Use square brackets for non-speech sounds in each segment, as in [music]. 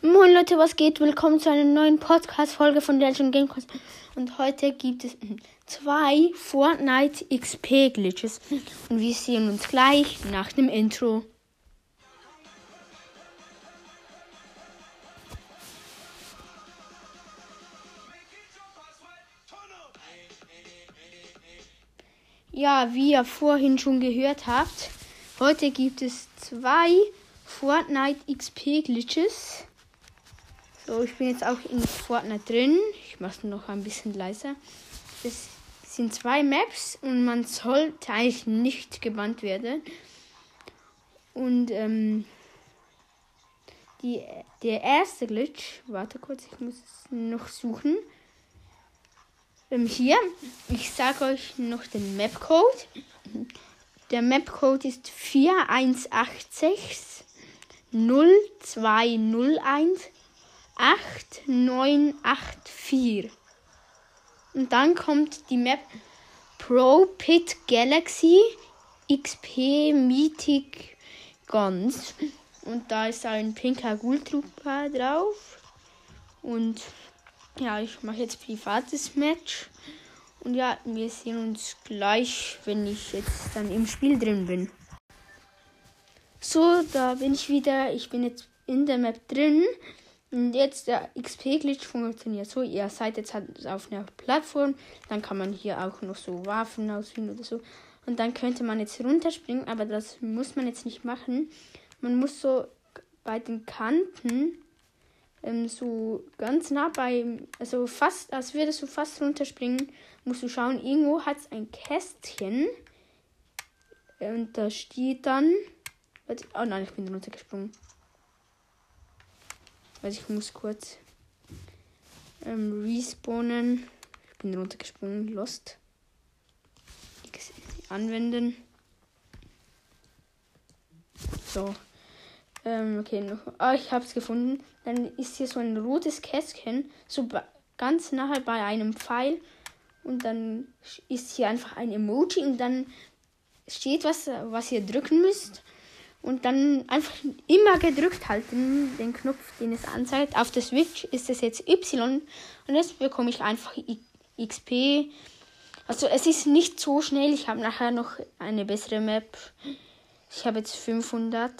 Moin Leute, was geht? Willkommen zu einer neuen Podcast-Folge von Legend Gamecast. Und heute gibt es [clears throat] zwei Fortnite XP Glitches. Und wir sehen uns gleich nach dem Intro. Ja, wie ihr vorhin schon gehört habt, heute gibt es zwei Fortnite XP Glitches. So, ich bin jetzt auch in Fortnite drin. Ich mache es noch ein bisschen leiser. Es sind zwei Maps und man sollte eigentlich nicht gebannt werden. Und ähm, die, der erste Glitch, warte kurz, ich muss es noch suchen. Ähm, hier, ich sage euch noch den Map-Code. Der Map-Code ist 4186 0201 8984. Und dann kommt die Map Pro Pit Galaxy XP Mythic Guns. Und da ist ein pinker Gultrooper drauf. Und ja, ich mache jetzt privates Match. Und ja, wir sehen uns gleich, wenn ich jetzt dann im Spiel drin bin. So, da bin ich wieder. Ich bin jetzt in der Map drin. Und jetzt der XP-Glitch funktioniert so. Ihr seid jetzt halt auf einer Plattform. Dann kann man hier auch noch so Waffen auswählen oder so. Und dann könnte man jetzt runterspringen, aber das muss man jetzt nicht machen. Man muss so bei den Kanten ähm, so ganz nah bei, also fast, als würdest du fast runterspringen, musst du schauen, irgendwo hat es ein Kästchen. Und da steht dann. Oh nein, ich bin runtergesprungen. Also ich muss kurz ähm, respawnen. Ich bin runtergesprungen, lost. Anwenden. So. Ähm, okay, noch. Ah, ich hab's gefunden. Dann ist hier so ein rotes Kästchen, so ganz nahe bei einem Pfeil. Und dann ist hier einfach ein Emoji und dann steht was, was ihr drücken müsst und dann einfach immer gedrückt halten, den Knopf, den es anzeigt. Auf der Switch ist es jetzt Y und jetzt bekomme ich einfach XP. Also es ist nicht so schnell. Ich habe nachher noch eine bessere Map. Ich habe jetzt 500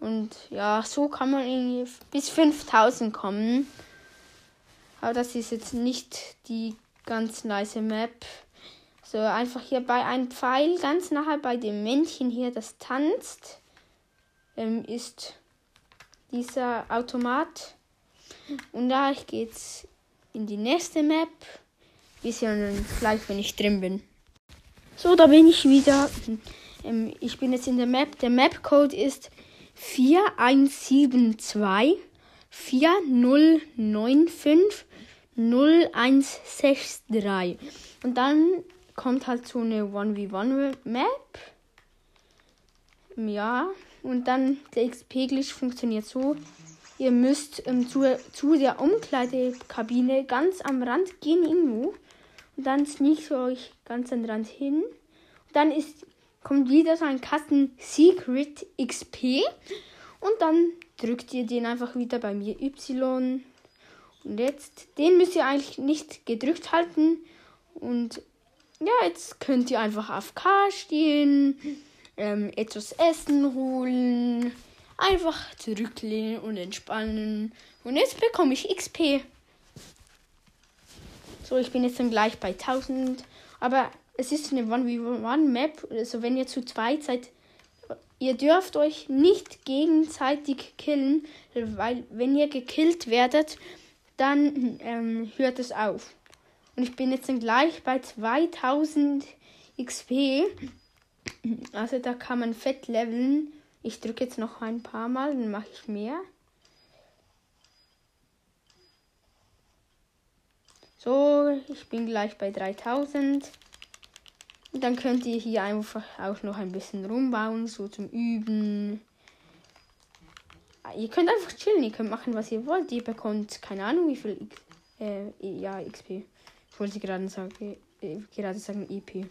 und ja, so kann man irgendwie bis 5000 kommen. Aber das ist jetzt nicht die ganz nice Map. So einfach hier bei einem Pfeil ganz nachher bei dem Männchen hier, das tanzt ähm, ist dieser Automat. Und da geht's in die nächste Map. Wir sehen uns gleich, wenn ich drin bin. So, da bin ich wieder. Ähm, ich bin jetzt in der Map. Der Map-Code ist 4172 4095 0163. Und dann kommt halt so eine 1v1-Map. Ja, und dann der XP-Glitch funktioniert so. Ihr müsst ähm, zu, zu der Umkleidekabine ganz am Rand gehen irgendwo. Und dann sneakt ihr euch ganz am Rand hin. Und dann ist, kommt wieder so ein Kasten Secret XP. Und dann drückt ihr den einfach wieder bei mir Y. Und jetzt, den müsst ihr eigentlich nicht gedrückt halten. Und ja, jetzt könnt ihr einfach auf K stehen ähm, etwas Essen holen, einfach zurücklehnen und entspannen. Und jetzt bekomme ich XP. So, ich bin jetzt dann gleich bei 1000. Aber es ist eine 1v1-Map. Also wenn ihr zu zweit seid, ihr dürft euch nicht gegenseitig killen, weil wenn ihr gekillt werdet, dann ähm, hört es auf. Und ich bin jetzt dann gleich bei 2000 XP. Also da kann man fett leveln. Ich drücke jetzt noch ein paar Mal, dann mache ich mehr. So, ich bin gleich bei 3000. Und dann könnt ihr hier einfach auch noch ein bisschen rumbauen, so zum Üben. Ihr könnt einfach chillen, ihr könnt machen, was ihr wollt. Ihr bekommt keine Ahnung, wie viel X, äh, ja, XP. Ich wollte gerade sagen, äh, gerade sagen EP.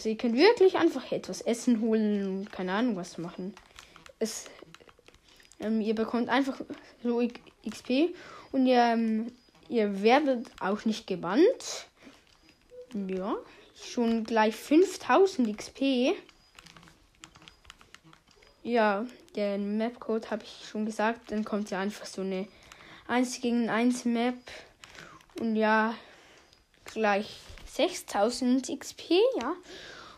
Also ihr könnt wirklich einfach etwas essen holen und keine Ahnung was machen. Es, Ähm, ihr bekommt einfach so XP und ihr, ähm, ihr werdet auch nicht gebannt. Ja, schon gleich 5000 XP. Ja, den Mapcode habe ich schon gesagt. Dann kommt ja einfach so eine 1 gegen 1 Map. Und ja, gleich 6000 XP, ja.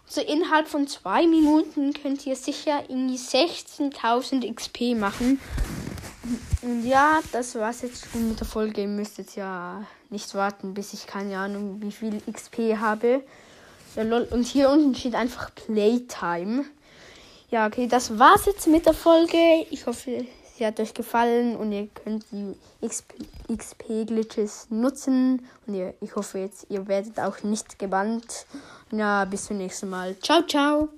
So innerhalb von zwei Minuten könnt ihr sicher in die 16.000 XP machen. Und ja, das war's jetzt schon mit der Folge. Ihr müsst jetzt ja nicht warten, bis ich keine Ahnung, wie viel XP habe. Ja, Und hier unten steht einfach Playtime. Ja, okay, das war's jetzt mit der Folge. Ich hoffe, sie hat euch gefallen und ihr könnt die XP-Glitches nutzen. Und ihr, ich hoffe jetzt, ihr werdet auch nicht gebannt. Ja, bis zum nächsten Mal. Ciao, ciao.